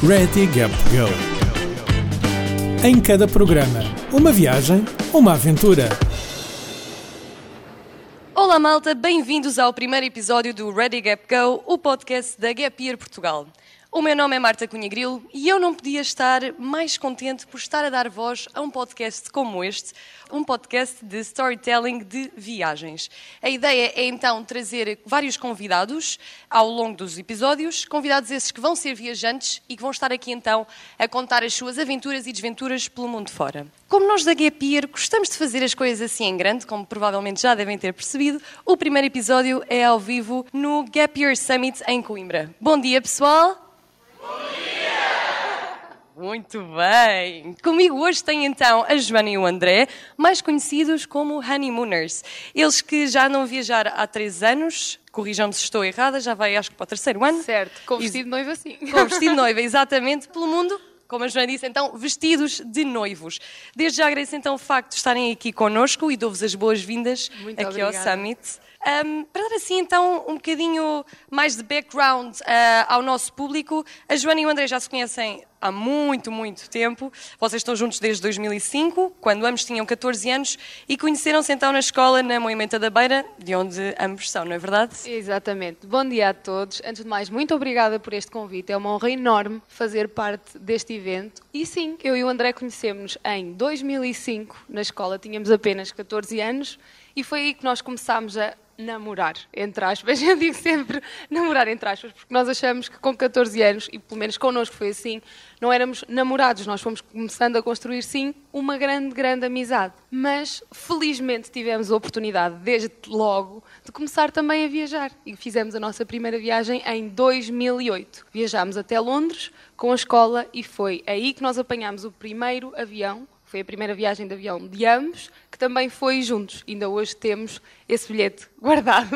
Ready Gap Go. Em cada programa, uma viagem, uma aventura. Olá malta, bem-vindos ao primeiro episódio do Ready Gap Go, o podcast da Gap Year Portugal. O meu nome é Marta Cunha Grilo e eu não podia estar mais contente por estar a dar voz a um podcast como este, um podcast de storytelling de viagens. A ideia é então trazer vários convidados ao longo dos episódios, convidados esses que vão ser viajantes e que vão estar aqui então a contar as suas aventuras e desventuras pelo mundo fora. Como nós da Gap Year gostamos de fazer as coisas assim em grande, como provavelmente já devem ter percebido, o primeiro episódio é ao vivo no Gap Year Summit em Coimbra. Bom dia, pessoal! Muito bem! Comigo hoje tem então a Joana e o André, mais conhecidos como Honeymooners. Eles que já não viajaram há três anos, corrijam-me se estou errada, já vai acho que para o terceiro ano. Certo, com vestido de noiva sim. Com vestido de noiva, exatamente, pelo mundo. Como a Joana disse, então, vestidos de noivos. Desde já agradeço então o facto de estarem aqui connosco e dou-vos as boas-vindas aqui obrigada. ao Summit. Um, para dar assim então um bocadinho mais de background uh, ao nosso público, a Joana e o André já se conhecem há muito, muito tempo. Vocês estão juntos desde 2005, quando ambos tinham 14 anos, e conheceram-se então na escola na Moimenta da Beira, de onde ambos são, não é verdade? Exatamente. Bom dia a todos. Antes de mais, muito obrigada por este convite. É uma honra enorme fazer parte deste evento. E sim, eu e o André conhecemos em 2005 na escola. Tínhamos apenas 14 anos e foi aí que nós começámos a namorar, entre aspas. Eu digo sempre namorar, entre aspas, porque nós achamos que com 14 anos, e pelo menos connosco foi assim, não éramos namorados, nós fomos começando a construir, sim, uma grande, grande amizade. Mas, felizmente, tivemos a oportunidade, desde logo, de começar também a viajar. E fizemos a nossa primeira viagem em 2008. Viajámos até Londres com a escola e foi aí que nós apanhámos o primeiro avião foi a primeira viagem de avião de ambos, também foi juntos. Ainda hoje temos esse bilhete guardado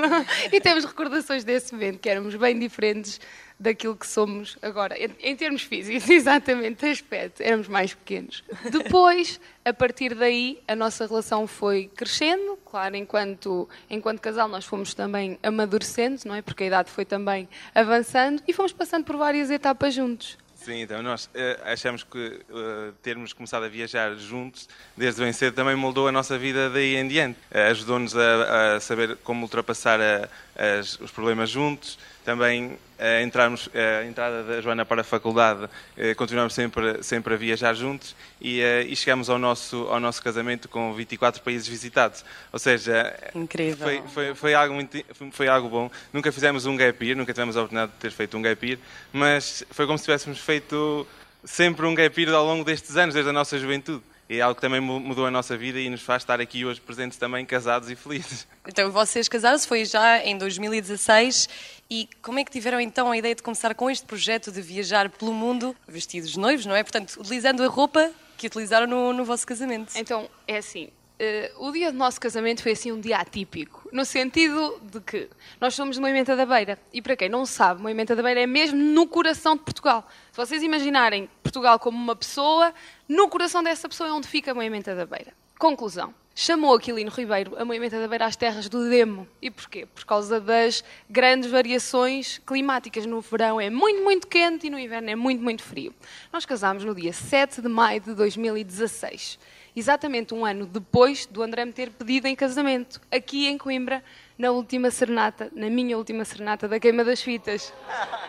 e temos recordações desse momento, que éramos bem diferentes daquilo que somos agora, em, em termos físicos, exatamente, aspecto, éramos mais pequenos. Depois, a partir daí, a nossa relação foi crescendo, claro, enquanto, enquanto casal nós fomos também amadurecendo, não é? Porque a idade foi também avançando e fomos passando por várias etapas juntos. Sim, então nós uh, achamos que uh, termos começado a viajar juntos desde bem cedo também moldou a nossa vida daí em diante. Uh, Ajudou-nos a, a, saber como ultrapassar a, as, os problemas juntos, também a, entrarmos, a entrada da Joana para a faculdade, continuamos sempre, sempre a viajar juntos e, e chegamos ao nosso, ao nosso casamento com 24 países visitados. Ou seja, Incrível. Foi, foi, foi, algo muito, foi algo bom. Nunca fizemos um gap year, nunca tivemos a oportunidade de ter feito um gap year, mas foi como se tivéssemos feito sempre um gap year ao longo destes anos, desde a nossa juventude. E é algo que também mudou a nossa vida e nos faz estar aqui hoje presentes também, casados e felizes. Então, vocês casaram-se, foi já em 2016. E como é que tiveram então a ideia de começar com este projeto de viajar pelo mundo vestidos de noivos, não é? Portanto, utilizando a roupa que utilizaram no, no vosso casamento. Então, é assim, Uh, o dia do nosso casamento foi assim um dia atípico, no sentido de que nós somos de Moimenta da Beira e para quem não sabe, Moimenta da Beira é mesmo no coração de Portugal. Se vocês imaginarem Portugal como uma pessoa, no coração dessa pessoa é onde fica Moimenta da Beira. Conclusão. Chamou Aquilino Ribeiro a Moimenta da Beira às terras do Demo. E porquê? Por causa das grandes variações climáticas. No verão é muito, muito quente e no inverno é muito, muito frio. Nós casámos no dia 7 de maio de 2016 exatamente um ano depois do André me ter pedido em casamento, aqui em Coimbra, na última serenata, na minha última serenata da Queima das Fitas.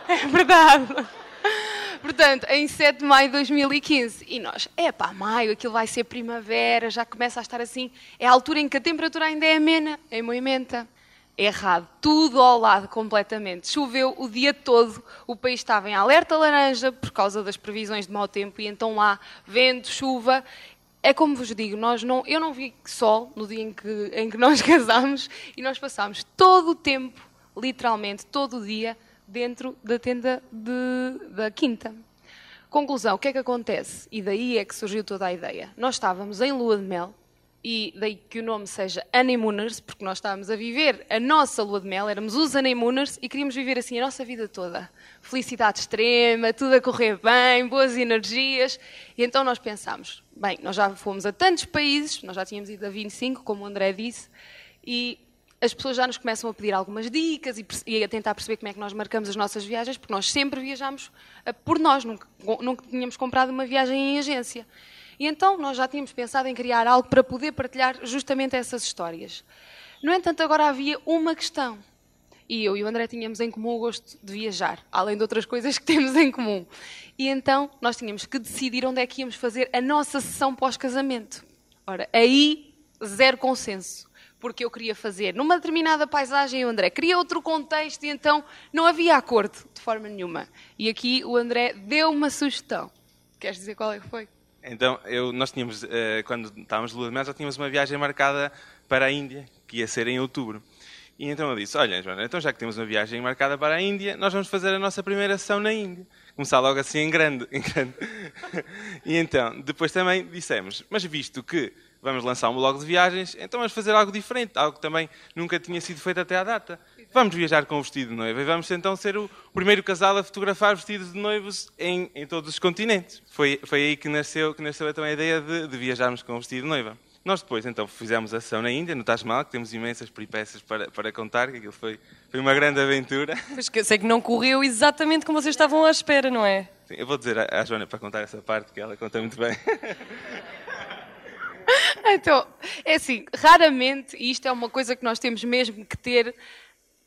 É verdade. Portanto, em 7 de maio de 2015. E nós, é pá, maio, aquilo vai ser primavera, já começa a estar assim. É a altura em que a temperatura ainda é amena, em Moimenta. Errado, tudo ao lado completamente. Choveu o dia todo, o país estava em alerta laranja por causa das previsões de mau tempo e então lá vento, chuva é como vos digo, nós não, eu não vi sol no dia em que, em que nós casámos e nós passámos todo o tempo, literalmente todo o dia, dentro da tenda de, da quinta. Conclusão, o que é que acontece? E daí é que surgiu toda a ideia. Nós estávamos em lua de mel, e daí que o nome seja Honeymooners, porque nós estávamos a viver a nossa lua de mel, éramos os Honeymooners e queríamos viver assim a nossa vida toda. Felicidade extrema, tudo a correr bem, boas energias. E então nós pensámos, bem, nós já fomos a tantos países, nós já tínhamos ido a 25, como o André disse, e as pessoas já nos começam a pedir algumas dicas e, a tentar perceber como é que nós marcamos as nossas viagens, porque nós sempre viajamos uh, por nós, nunca, nunca tínhamos comprado uma viagem em agência. E então nós já tínhamos pensado em criar algo para poder partilhar justamente essas histórias. No entanto, agora havia uma questão. E eu e o André tínhamos em comum o gosto de viajar, além de outras coisas que temos em comum. E então nós tínhamos que decidir onde é que íamos fazer a nossa sessão pós-casamento. Ora, aí zero consenso porque eu queria fazer numa determinada paisagem o André queria outro contexto e então não havia acordo de forma nenhuma. E aqui o André deu uma sugestão. Queres dizer qual é que foi? Então, eu, nós tínhamos, eh, quando estávamos de lua de mel, já tínhamos uma viagem marcada para a Índia, que ia ser em outubro. E então eu disse, olha, Joana, então já que temos uma viagem marcada para a Índia, nós vamos fazer a nossa primeira sessão na Índia. Começar logo assim em grande. Em grande. e então, depois também dissemos, mas visto que vamos lançar um blog de viagens, então vamos fazer algo diferente, algo que também nunca tinha sido feito até à data. Vamos viajar com o vestido de noiva e vamos então ser o primeiro casal a fotografar vestidos de noivos em, em todos os continentes. Foi, foi aí que nasceu, que nasceu então a ideia de, de viajarmos com o vestido de noiva. Nós depois, então, fizemos a ação na Índia, no Taj Mahal, que temos imensas peripécias para, para contar, que aquilo foi, foi uma grande aventura. Pois que eu sei que não correu exatamente como vocês estavam à espera, não é? Sim, eu vou dizer à, à Joana para contar essa parte, que ela conta muito bem. Então, é assim, raramente, e isto é uma coisa que nós temos mesmo que ter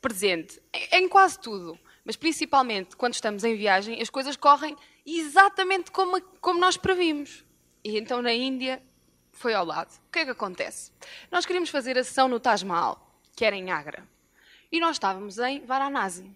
presente, em quase tudo, mas principalmente quando estamos em viagem, as coisas correm exatamente como, como nós previmos. E então na Índia foi ao lado. O que é que acontece? Nós queríamos fazer a sessão no Taj Mahal, que era em Agra, e nós estávamos em Varanasi.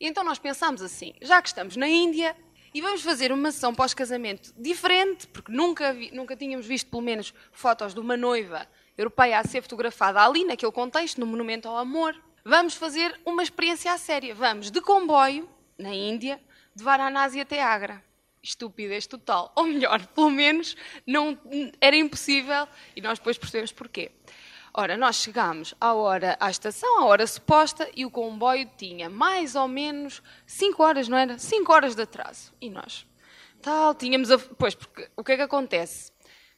E então nós pensámos assim, já que estamos na Índia, e vamos fazer uma sessão pós-casamento diferente, porque nunca, vi, nunca tínhamos visto, pelo menos, fotos de uma noiva europeia a ser fotografada ali, naquele contexto, no Monumento ao Amor. Vamos fazer uma experiência séria. Vamos de comboio, na Índia, de Varanasi até Agra. Estupidez total. Ou melhor, pelo menos, não, era impossível e nós depois percebemos porquê. Ora, nós chegámos à hora à estação, à hora suposta, e o comboio tinha mais ou menos 5 horas, não era? 5 horas de atraso. E nós, tal, tínhamos a... Pois, porque o que é que acontece?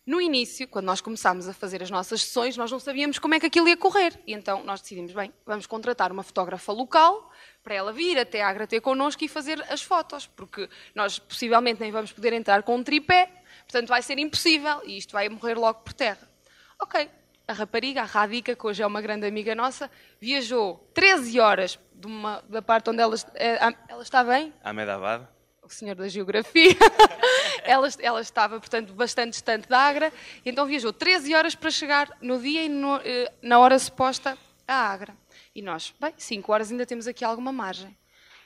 No início, quando nós começámos a fazer as nossas sessões, nós não sabíamos como é que aquilo ia correr. E então nós decidimos, bem, vamos contratar uma fotógrafa local para ela vir até a Agra ter connosco e fazer as fotos, porque nós possivelmente nem vamos poder entrar com um tripé, portanto vai ser impossível e isto vai morrer logo por terra. Ok, a rapariga, a Radica, que hoje é uma grande amiga nossa, viajou 13 horas uma, da parte onde ela, eh, ela está bem? Ahmedabad. O senhor da geografia. ela, ela, estava, portanto, bastante distante da Agra, então viajou 13 horas para chegar no dia e no, eh, na hora suposta à Agra. E nós, bem, 5 horas ainda temos aqui alguma margem.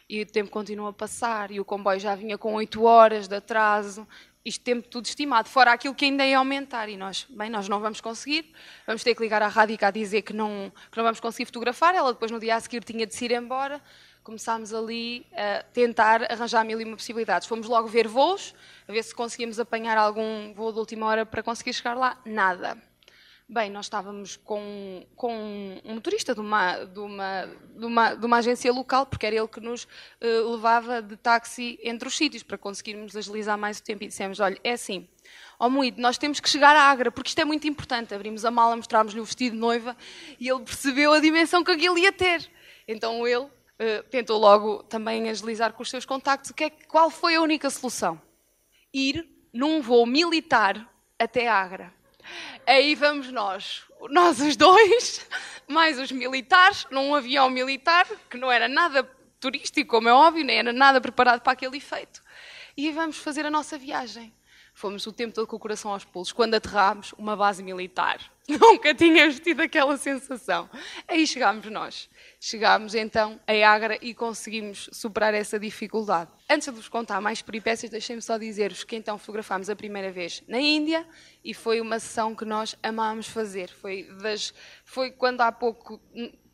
E o tempo continua a passar, e o comboio já vinha com 8 horas de atraso, isto tempo tudo estimado, fora aquilo que ainda ia aumentar. E nós, bem, nós não vamos conseguir, vamos ter que ligar à Radica a dizer que não, que não vamos conseguir fotografar. Ela depois, no dia a seguir, tinha de se ir embora. Começámos ali a tentar arranjar mil e uma possibilidades. Fomos logo ver voos, a ver se conseguíamos apanhar algum voo de última hora para conseguir chegar lá. Nada. Bem, nós estávamos com, com um motorista de uma, de, uma, de, uma, de uma agência local, porque era ele que nos uh, levava de táxi entre os sítios, para conseguirmos agilizar mais o tempo. E dissemos: olha, é assim, ó Moído, nós temos que chegar à Agra, porque isto é muito importante. Abrimos a mala, mostrámos-lhe o vestido de noiva e ele percebeu a dimensão que aquilo ia ter. Então ele uh, tentou logo também agilizar com os seus contactos. Que é, qual foi a única solução? Ir num voo militar até Agra. Aí vamos nós, nós os dois, mais os militares, num avião militar, que não era nada turístico, como é óbvio, nem era nada preparado para aquele efeito. E vamos fazer a nossa viagem. Fomos o tempo todo com o coração aos pulos. Quando aterrámos, uma base militar. Nunca tínhamos tido aquela sensação. Aí chegámos nós. Chegámos então a Agra e conseguimos superar essa dificuldade. Antes de vos contar mais peripécias, deixem-me só dizer-vos que então fotografámos a primeira vez na Índia e foi uma sessão que nós amámos fazer. Foi, das, foi quando há pouco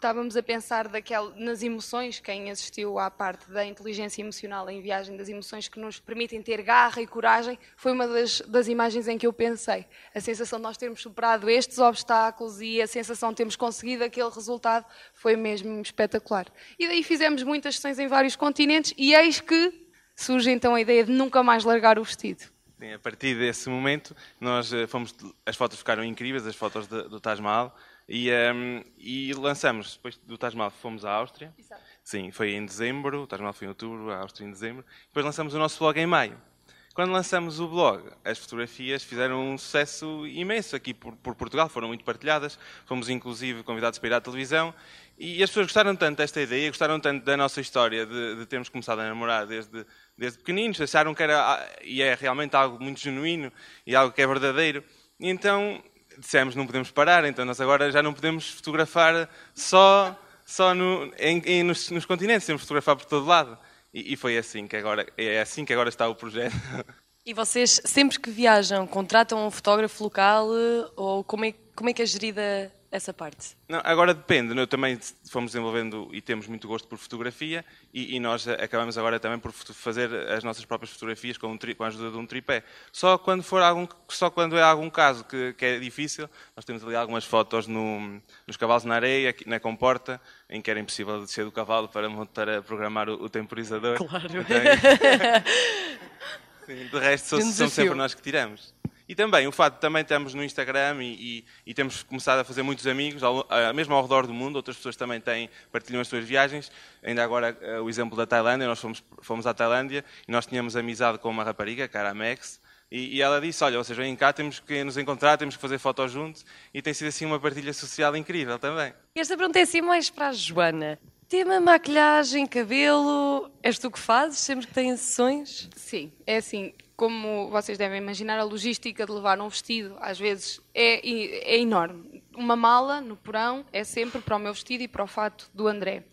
estávamos a pensar daquela, nas emoções, quem assistiu à parte da inteligência emocional em viagem, das emoções que nos permitem ter garra e coragem, foi uma das, das imagens em que eu pensei. A sensação de nós termos superado estes obstáculos e a sensação de termos conseguido aquele resultado foi mesmo espetacular. E daí fizemos muitas sessões em vários continentes e eis que surge então a ideia de nunca mais largar o vestido. Sim, a partir desse momento, nós eh, fomos, as fotos ficaram incríveis, as fotos de, do Taj Mahal, E, um, e lançamos, depois do Taj Mahal, fomos à Áustria. Exato. Sim, foi em dezembro, o Taj Mahal foi em outubro, a Áustria em dezembro. Depois lançamos o nosso blog em maio. Quando lançamos o blog, as fotografias fizeram um sucesso imenso aqui por, por, Portugal, foram muito partilhadas, fomos inclusive convidados para ir à televisão e as pessoas gostaram tanto desta ideia, gostaram tanto da nossa história de, de termos começado a namorar desde, desde pequeninos, acharam que era, e é realmente algo muito genuíno e algo que é verdadeiro. Então dissemos, não podemos parar, então nós agora já não podemos fotografar só, só no, em, em, nos, nos continentes, temos que fotografar por todo lado. E, e, foi assim que agora é assim que agora está o projeto. E vocês sempre que viajam contratam um fotógrafo local ou como é, como é que é gerida essa parte? Não, agora depende. Nós também fomos desenvolvendo e temos muito gosto por fotografia e, e nós acabamos agora também por fazer as nossas próprias fotografias com, um tri, com, a ajuda de um tripé. Só quando for algum, só quando é algum caso que, que é difícil, nós temos ali algumas fotos no, nos cavalos na areia, na comporta, em que era impossível descer do cavalo para, para programar o, o temporizador. Claro. Então, sim, de resto, são, são sempre nós que tiramos. E também o fato de também estamos no Instagram e, e, e, temos começado a fazer muitos amigos, ao, mesmo ao redor do mundo, outras pessoas também têm, partilham as suas viagens. Ainda agora eh, o exemplo da Tailândia, nós fomos, fomos à Tailândia e nós tínhamos amizade com uma rapariga, cara Max, e, e, ela disse, olha, vocês vêm cá, temos que nos encontrar, temos que fazer fotos juntos, e tem sido assim uma partilha social incrível também. Esta pergunta é assim mais para a Joana. Tema maquilhagem, cabelo, és tu que fazes sempre que tens sessões? Sim, é assim, como vocês devem imaginar, a logística de levar um vestido às vezes é, é enorme. Uma mala no porão é sempre para o meu vestido e para o fato do André.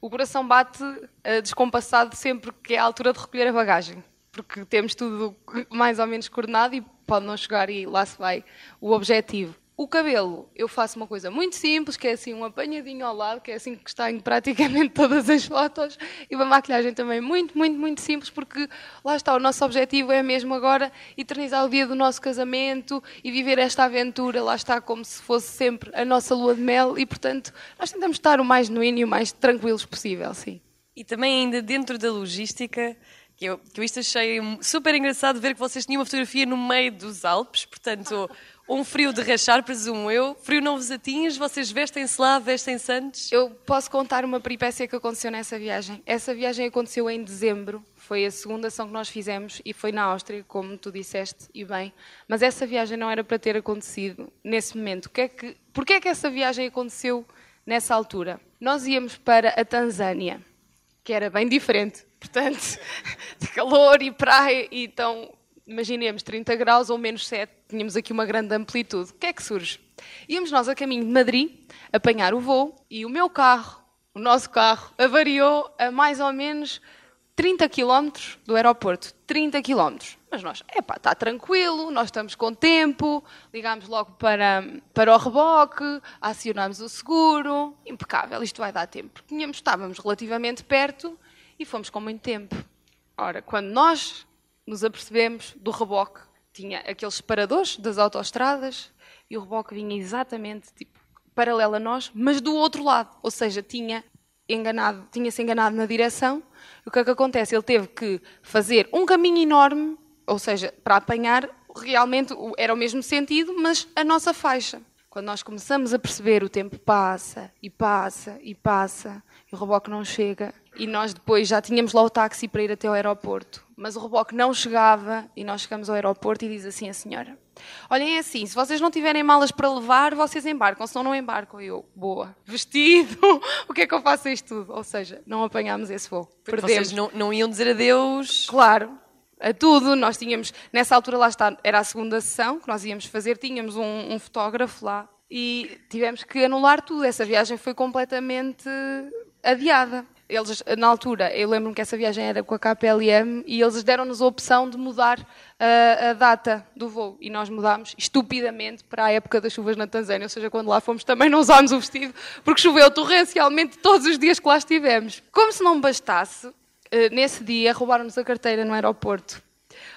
O coração bate uh, descompassado sempre que é a altura de recolher a bagagem, porque temos tudo mais ou menos coordenado e pode não chegar e lá se vai o objetivo. O cabelo, eu faço uma coisa muito simples, que é assim um apanhadinho ao lado, que é assim que está em praticamente todas as fotos, e uma maquilhagem também muito, muito, muito simples, porque lá está, o nosso objetivo é mesmo agora eternizar o dia do nosso casamento e viver esta aventura, lá está, como se fosse sempre a nossa lua de mel, e portanto nós tentamos estar o mais genuíno e o mais tranquilos possível, sim. E também ainda dentro da logística, que eu, que eu isto achei super engraçado ver que vocês tinham uma fotografia no meio dos Alpes, portanto um frio de rachar, presumo eu. Frio não vos atinge, vocês vestem-se lá, vestem-se antes? Eu posso contar uma peripécia que aconteceu nessa viagem. Essa viagem aconteceu em dezembro, foi a segunda ação que nós fizemos e foi na Áustria, como tu disseste, e bem. Mas essa viagem não era para ter acontecido nesse momento. Que é que, porquê é que essa viagem aconteceu nessa altura? Nós íamos para a Tanzânia, que era bem diferente. Portanto, de calor e praia, e então imaginemos 30 graus ou menos 7, tínhamos aqui uma grande amplitude. O que é que surge? Íamos nós a caminho de Madrid, apanhar o voo, e o meu carro, o nosso carro, avariou a mais ou menos 30 km do aeroporto. 30 km. Mas nós, epá, está tranquilo, nós estamos com tempo, ligámos logo para, para o reboque, acionámos o seguro, impecável, isto vai dar tempo. Tínhamos, estávamos relativamente perto e fomos com muito tempo. Ora, quando nós nos apercebemos do reboque. Tinha aqueles separadores das autoestradas e o reboque vinha exatamente tipo, paralelo a nós, mas do outro lado. Ou seja, tinha enganado, tinha-se enganado na direção. E o que é que acontece? Ele teve que fazer um caminho enorme, ou seja, para apanhar realmente era o mesmo sentido, mas a nossa faixa. Quando nós começamos a perceber o tempo passa e passa e passa, e o reboque não chega, e nós depois já tínhamos lá o táxi para ir até ao aeroporto, mas o reboque não chegava, e nós chegamos ao aeroporto e diz assim a senhora: Olhem, é assim, se vocês não tiverem malas para levar, vocês embarcam, senão não embarcam. Eu, boa, vestido, o que é que eu faço isto tudo? Ou seja, não apanhámos esse voo. Porque Perdemos. vocês não, não iam dizer adeus? Claro, a tudo. Nós tínhamos, nessa altura lá está, era a segunda sessão que nós íamos fazer, tínhamos um, um fotógrafo lá e tivemos que anular tudo. Essa viagem foi completamente adiada. Eles, na altura, eu lembro-me que essa viagem era com a KPLM e eles deram-nos a opção de mudar a, a, data do voo. E nós mudámos estupidamente para a época das chuvas na Tanzânia. Ou seja, quando lá fomos também não usámos o vestido, porque choveu torrencialmente todos os dias que lá estivemos. Como se não bastasse, eh, nesse dia roubaram-nos a carteira no aeroporto.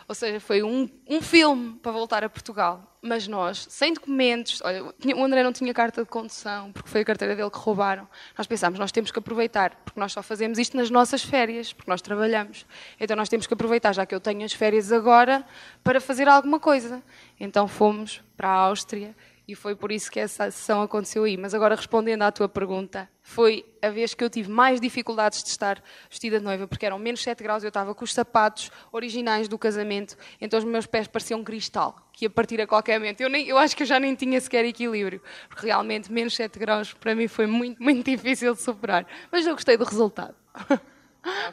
Ou seja, foi um, um filme para voltar a Portugal mas nós, sem documentos, olha, o André não tinha carta de condução, porque foi a carteira dele que roubaram. Nós pensámos, nós temos que aproveitar, porque nós só fazemos isto nas nossas férias, porque nós trabalhamos. Então nós temos que aproveitar, já que eu tenho as férias agora, para fazer alguma coisa. Então fomos para a Áustria E foi por isso que essa sessão aconteceu aí. Mas agora, respondendo à tua pergunta, foi a vez que eu tive mais dificuldades de estar vestida de noiva, porque eram menos 7 graus, eu estava com os sapatos originais do casamento, então os meus pés pareciam cristal, que ia partir a qualquer momento. Eu, nem, eu acho que eu já nem tinha sequer equilíbrio, porque realmente menos 7 graus para mim foi muito, muito difícil de superar. Mas eu gostei do resultado.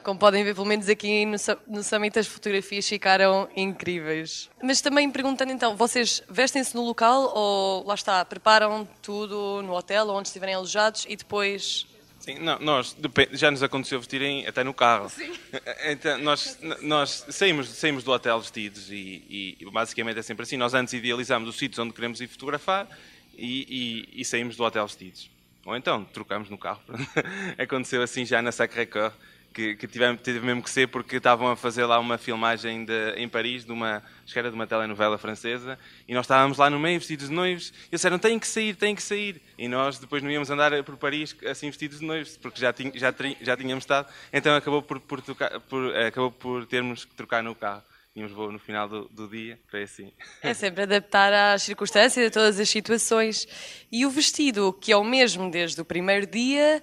Como podem ver, pelo menos aqui no, no Summit as fotografias ficaram incríveis. Mas também perguntando então, vocês vestem-se no local ou lá está, preparam tudo no hotel ou onde estiverem alojados e depois Sim, não, nós já nos aconteceu vestirem até no carro. Sim. Então, nós, nós saímos, saímos do hotel vestidos e, e, basicamente é sempre assim. Nós antes idealizamos os sítios onde queremos ir fotografar e, e, e saímos do hotel vestidos. Ou então trocamos no carro. Aconteceu assim já na Sacré-Cœur que, que tivemos, teve mesmo que ser porque estavam a fazer lá uma filmagem de, em Paris de uma, acho que era de uma telenovela francesa e nós estávamos lá no meio vestidos de noivos e eles disseram têm que sair, têm que sair e nós depois não íamos andar por Paris assim vestidos de noivos porque já, tinha, já, já tínhamos estado então acabou por, por, tocar, por, acabou por termos que trocar no carro tínhamos voo no final do, do, dia, foi assim. É sempre adaptar às circunstâncias, a todas as situações. E o vestido, que é o mesmo desde o primeiro dia,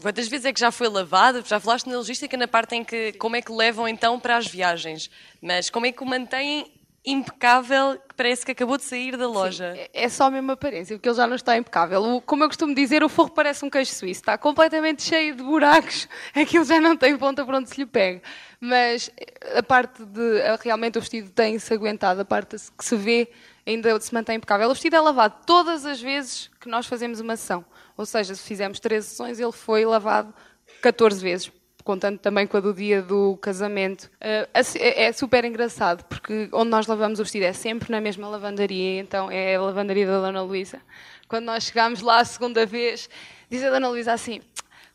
Quantas vezes é que já foi lavado? Já falaste na logística na parte em que como é que levam então para as viagens, mas como é que o mantêm impecável que parece que acabou de sair da loja? Sim, é, é só a mesma aparência, porque ele já não está impecável. como eu costumo dizer, o forro parece um queijo suíço, está completamente cheio de buracos, aquilo já não tem ponta para onde se lhe pega. Mas a parte de realmente o vestido tem-se aguentado, a parte que se vê ainda se mantém impecável. O vestido é lavado todas as vezes que nós fazemos uma sessão. Ou seja, se fizemos 13 sessões, ele foi lavado 14 vezes, contando também com a do dia do casamento. Eh, é, é super engraçado, porque onde nós lavamos o vestido é sempre na mesma lavandaria, então é a lavandaria da Dona Luísa. Quando nós chegámos lá a segunda vez, diz a Dona Luísa assim: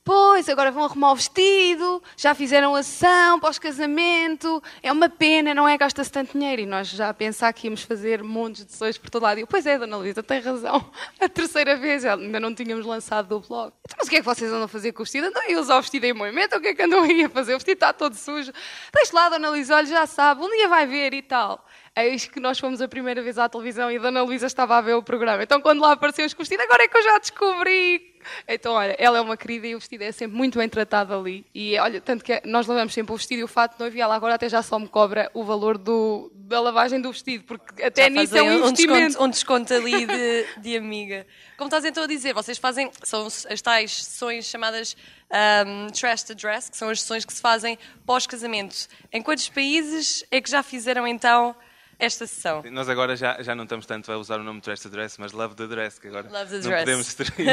Pois, agora vão arrumar o vestido, já fizeram a sessão pós-casamento, é uma pena, não é? Gasta-se tanto dinheiro. E nós já a pensar que íamos fazer montes de sessões por todo lado. E eu, pois é, Dona Luísa, tem razão. A terceira vez, ainda não tínhamos lançado o blog. Então, mas o que é que vocês andam a fazer com o vestido? Andam a usar o vestido em movimento? O que é que andam aí a fazer? O vestido está todo sujo. Deixe lá, Dona Luísa, olha, já sabe, um dia vai ver e tal. Eis que nós fomos a primeira vez à televisão e a Dona Luísa estava a ver o programa. Então, quando lá apareceu os vestidos, agora é que eu já descobri. Então, olha, ela é uma querida e o vestido é sempre muito bem tratado ali. E olha, tanto que nós lavamos sempre o vestido e o fato de noivo e ela agora até já só me cobra o valor do, da lavagem do vestido, porque até já nisso é um investimento. Um desconto, um desconto ali de, de amiga. Como estás então a dizer, vocês fazem, são as tais sessões chamadas um, Trash to Dress, que são as sessões que se fazem pós-casamento. Em quantos países é que já fizeram então esta sessão. Nós agora já, já não estamos tanto a usar o nome Dress the Dress, mas Love the Dress, que agora Love the não dress. podemos destruir.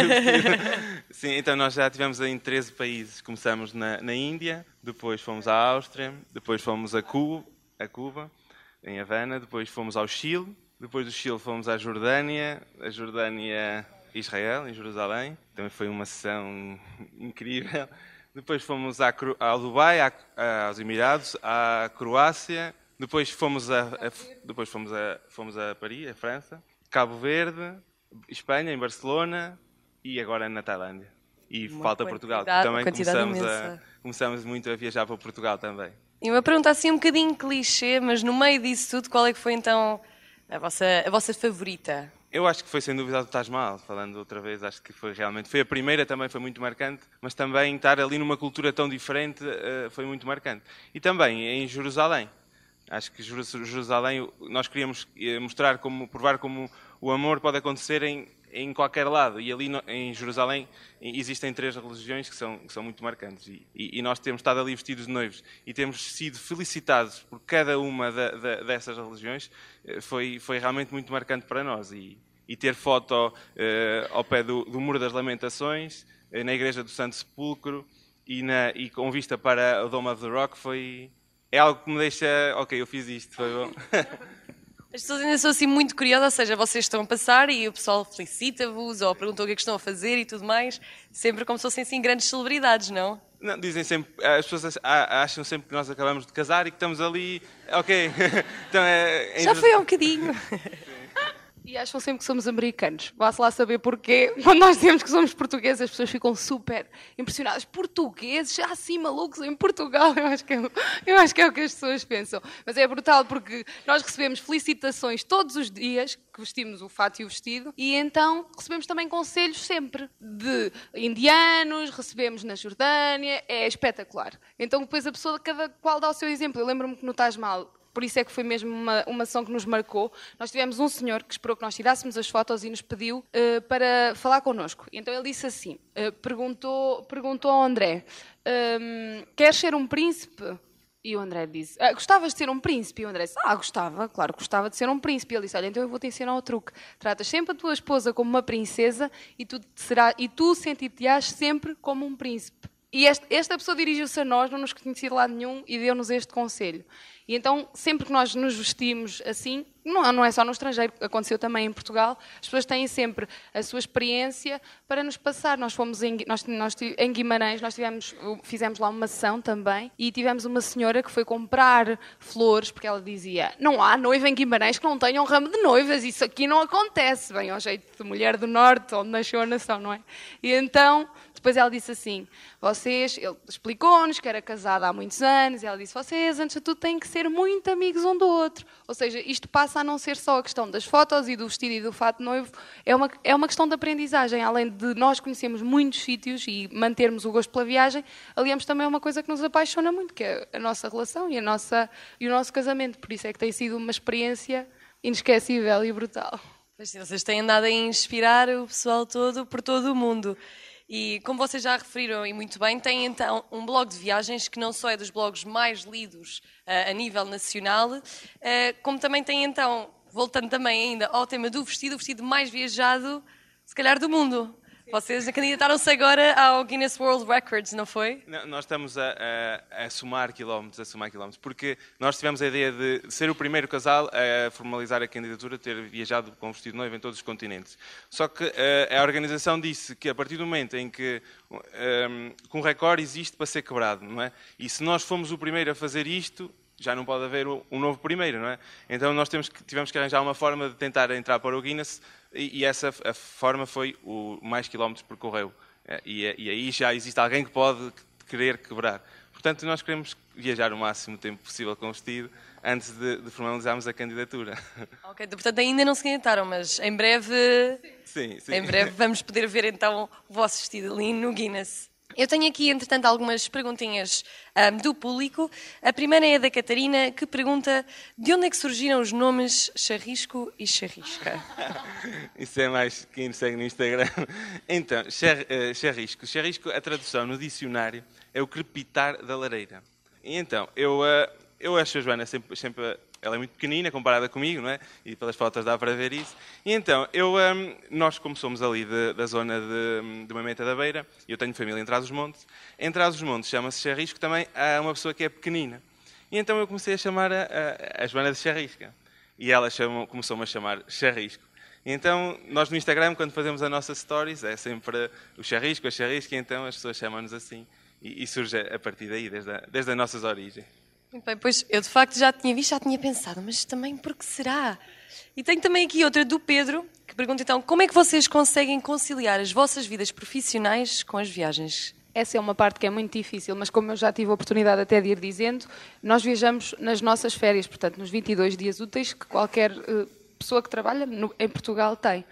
Sim, então nós já tivemos em 13 países. Começamos na, na Índia, depois fomos à Áustria, depois fomos a Cuba, a Cuba, em Havana, depois fomos ao Chile, depois do Chile fomos à Jordânia, a Jordânia, Israel, em Jerusalém. Também foi uma sessão incrível. Depois fomos à, ao Dubai, à, aos Emirados, à Croácia, depois fomos a, a, depois fomos a, fomos a Paris, a França, Cabo Verde, Espanha, em Barcelona e agora na Tailândia. E uma falta Portugal. Também começamos, a, começamos muito a viajar para Portugal também. E uma pergunta assim um bocadinho clichê, mas no meio disso tudo, qual é que foi então a vossa, a vossa favorita? Eu acho que foi sem dúvida do Taj Mahal, falando outra vez, acho que foi realmente. Foi a primeira, também foi muito marcante, mas também estar ali numa cultura tão diferente uh, foi muito marcante. E também em Jerusalém, Acho que Jerusalém, nós queríamos eh, mostrar como, provar como o amor pode acontecer em, em qualquer lado. E ali em Jerusalém existem três religiões que são, que são muito marcantes. E, e, nós temos estado ali vestidos de noivos e temos sido felicitados por cada uma da, da, dessas religiões eh, foi, foi realmente muito marcante para nós. E, e ter foto uh, ao pé do, do Muro das Lamentações, na Igreja do Santo Sepulcro e, na, e com vista para o Dome of the Rock foi, é algo que me deixa, ok, eu fiz isto, foi bom. As pessoas ainda são assim muito curiosas, ou seja, vocês estão a passar e o pessoal felicita-vos ou pergunta o que é que estão a fazer e tudo mais, sempre como se fossem assim grandes celebridades, não? Não, dizem sempre, as pessoas acham sempre que nós acabamos de casar e que estamos ali, ok. então é, é Já foi há um bocadinho. E acham sempre que somos americanos. Vá-se lá saber porquê. Quando nós dizemos que somos portugueses, as pessoas ficam super impressionadas. Portugueses, já assim malucos em Portugal. Eu acho, que é, eu acho que é o que as pessoas pensam. Mas é brutal porque nós recebemos felicitações todos os dias, que vestimos o fato e o vestido, e então recebemos também conselhos sempre de indianos, recebemos na Jordânia. É espetacular. Então depois a pessoa, cada qual dá o seu exemplo. Eu lembro-me que no Taj Mahal por isso é que foi mesmo uma, uma ação que nos marcou. Nós tivemos um senhor que esperou que nós tirássemos as fotos e nos pediu uh, para falar connosco. Então ele disse assim: uh, perguntou, perguntou ao André, um, queres ser um príncipe? E o André disse: ah, Gostavas de ser um príncipe? E o André disse: Ah, gostava, claro, gostava de ser um príncipe. E ele disse: Olha, então eu vou te ensinar o truque. Tratas sempre a tua esposa como uma princesa e tu, será, e tu sentir-te-ás sempre como um príncipe. E esta, esta pessoa dirigiu-se a nós, não nos conhecia de lado nenhum, e deu-nos este conselho. E então, sempre que nós nos vestimos assim, não, não é só no estrangeiro, aconteceu também em Portugal, as pessoas têm sempre a sua experiência para nos passar. Nós fomos em, nós, nós, em Guimarães, nós tivemos, fizemos lá uma ação também, e tivemos uma senhora que foi comprar flores, porque ela dizia: Não há noiva em Guimarães que não tenha um ramo de noivas, isso aqui não acontece. Bem, ao jeito de mulher do Norte, onde nasceu a nação, não é? E então depois ela disse assim: vocês, ele explicou-nos que era casada há muitos anos, e ela disse: vocês, antes de tudo, têm que ser muito amigos um do outro. Ou seja, isto passa a não ser só a questão das fotos e do vestido e do fato noivo, é uma, é uma questão de aprendizagem. Além de nós conhecermos muitos sítios e mantermos o gosto pela viagem, aliamos também a uma coisa que nos apaixona muito, que é a nossa relação e, a nossa, e o nosso casamento. Por isso é que tem sido uma experiência inesquecível e brutal. Vocês têm andado a inspirar o pessoal todo por todo o mundo. E como vocês já referiram e muito bem, tem então um blog de viagens que não só é dos blogs mais lidos uh, a nível nacional, uh, como também tem então, voltando também ainda ao tema do vestido, o vestido mais viajado, se calhar, do mundo. Vocês candidataram-se agora ao Guinness World Records, não foi? Não, nós estamos a, a, a, somar quilómetros, a somar quilómetros, porque nós tivemos a ideia de ser o primeiro casal a formalizar a candidatura, ter viajado com vestido noivo em todos os continentes. Só que a, eh, a organização disse que a partir do momento em que um, ehm, um recorde existe para ser quebrado, não é? E se nós fomos o primeiro a fazer isto, já não pode haver um novo primeiro, não é? Então nós que, tivemos que arranjar uma forma de tentar entrar para o Guinness e, e essa a forma foi o mais quilómetros percorreu. É, e, e aí já existe alguém que pode querer quebrar. Portanto, nós queremos viajar o máximo tempo possível com o vestido antes de, de formalizarmos a candidatura. Ok, portanto ainda não se candidataram, mas em breve, sim, sim. em breve vamos poder ver então o vosso vestido ali no Guinness. Eu tenho aqui, entretanto, algumas perguntinhas um, do público. A primeira é da Catarina, que pergunta de onde é que surgiram os nomes Charrisco e Charrisca? Isso é mais quem nos segue no Instagram. Então, char, uh, Charrisco. Charrisco, a tradução no dicionário, é o crepitar da lareira. E então, eu, uh, eu acho a Joana sempre, sempre ela é muito pequenina comparada comigo, não é? E pelas fotos dá para ver isso. E então, eu, um, nós como somos ali de, da zona de, de Mamenta da Beira, eu tenho família em Trás-os-Montes, em Trás-os-Montes chama-se Charrisco também há uma pessoa que é pequenina. E então eu comecei a chamar a, a, a Joana de Charrisca. E ela começou-me a chamar Charrisco. E então, nós no Instagram, quando fazemos a nossa stories, é sempre o Charrisco, a Charrisca, e então as pessoas chamam-nos assim. E, e, surge a partir daí, desde, a, desde as nossas origens. Bem, pois eu de facto já tinha visto, já tinha pensado, mas também por que será? E tenho também aqui outra do Pedro, que pergunta então, como é que vocês conseguem conciliar as vossas vidas profissionais com as viagens? Essa é uma parte que é muito difícil, mas como eu já tive a oportunidade até de ir dizendo, nós viajamos nas nossas férias, portanto, nos 22 dias úteis que qualquer uh, pessoa que trabalha em Portugal tem.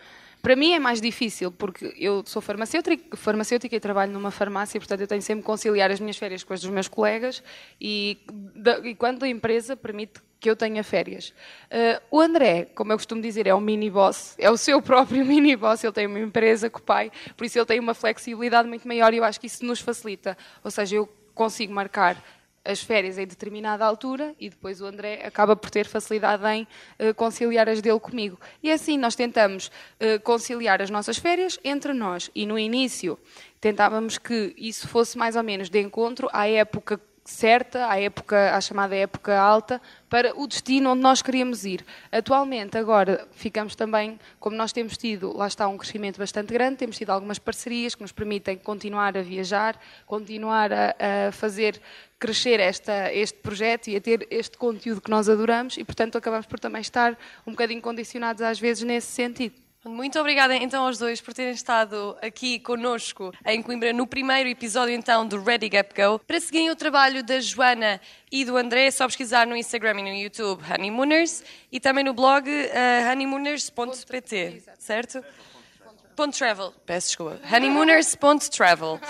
Para mim é mais difícil, porque eu sou farmacêutica, farmacêutica e trabalho numa farmácia, portanto eu tenho sempre que conciliar as minhas férias com as dos meus colegas e, e quando a empresa permite que eu tenha férias. Uh, o André, como eu costumo dizer, é um mini-boss, é o seu próprio mini-boss, ele tem uma empresa com o pai, por isso ele tem uma flexibilidade muito maior e eu acho que isso nos facilita. Ou seja, eu consigo marcar as férias em determinada altura e depois o André acaba por ter facilidade em uh, conciliar as dele comigo. E assim nós tentamos uh, conciliar as nossas férias entre nós. E no início tentávamos que isso fosse mais ou menos de encontro à época certa, à época, à chamada época alta, para o destino onde nós queríamos ir. Atualmente, agora, ficamos também, como nós temos tido, lá está um crescimento bastante grande, temos tido algumas parcerias que nos permitem continuar a viajar, continuar a, a fazer crescer esta, este projeto e a ter este conteúdo que nós adoramos e, portanto, acabamos por também estar um bocadinho condicionados às vezes nesse sentido. Muito obrigada então aos dois por terem estado aqui conosco em Coimbra no primeiro episódio então do Ready Gap Go. Para seguirem o trabalho da Joana e do André, é só pesquisar no Instagram e no YouTube Honeymooners e também no blog uh, honeymooners.pt, certo? Ponto travel, peço desculpa. Honeymooners.travel.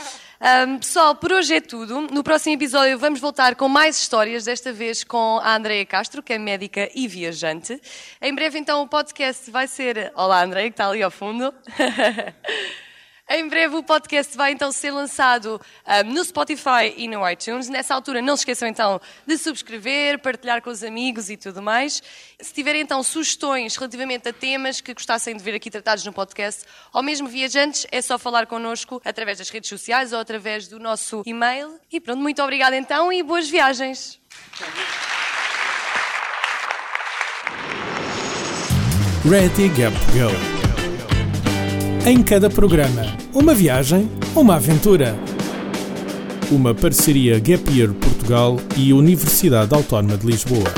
Um, pessoal, por hoje é tudo. No próximo episódio vamos voltar com mais histórias, desta vez com a Andreia Castro, que é médica e viajante. Em breve, então, o podcast vai ser. Olá, Andreia, que está ali ao fundo. Em breve o podcast vai então ser lançado um, no Spotify e no iTunes. Nessa altura não se esqueçam então de subscrever, partilhar com os amigos e tudo mais. Se tiverem então sugestões relativamente a temas que gostassem de ver aqui tratados no podcast, ou mesmo viajantes, é só falar connosco através das redes sociais ou através do nosso e-mail. E pronto, muito obrigada então e boas viagens. Ready Gap Go em cada programa. Uma viagem, uma aventura. Uma parceria Gap Year Portugal e Universidade Autónoma de Lisboa.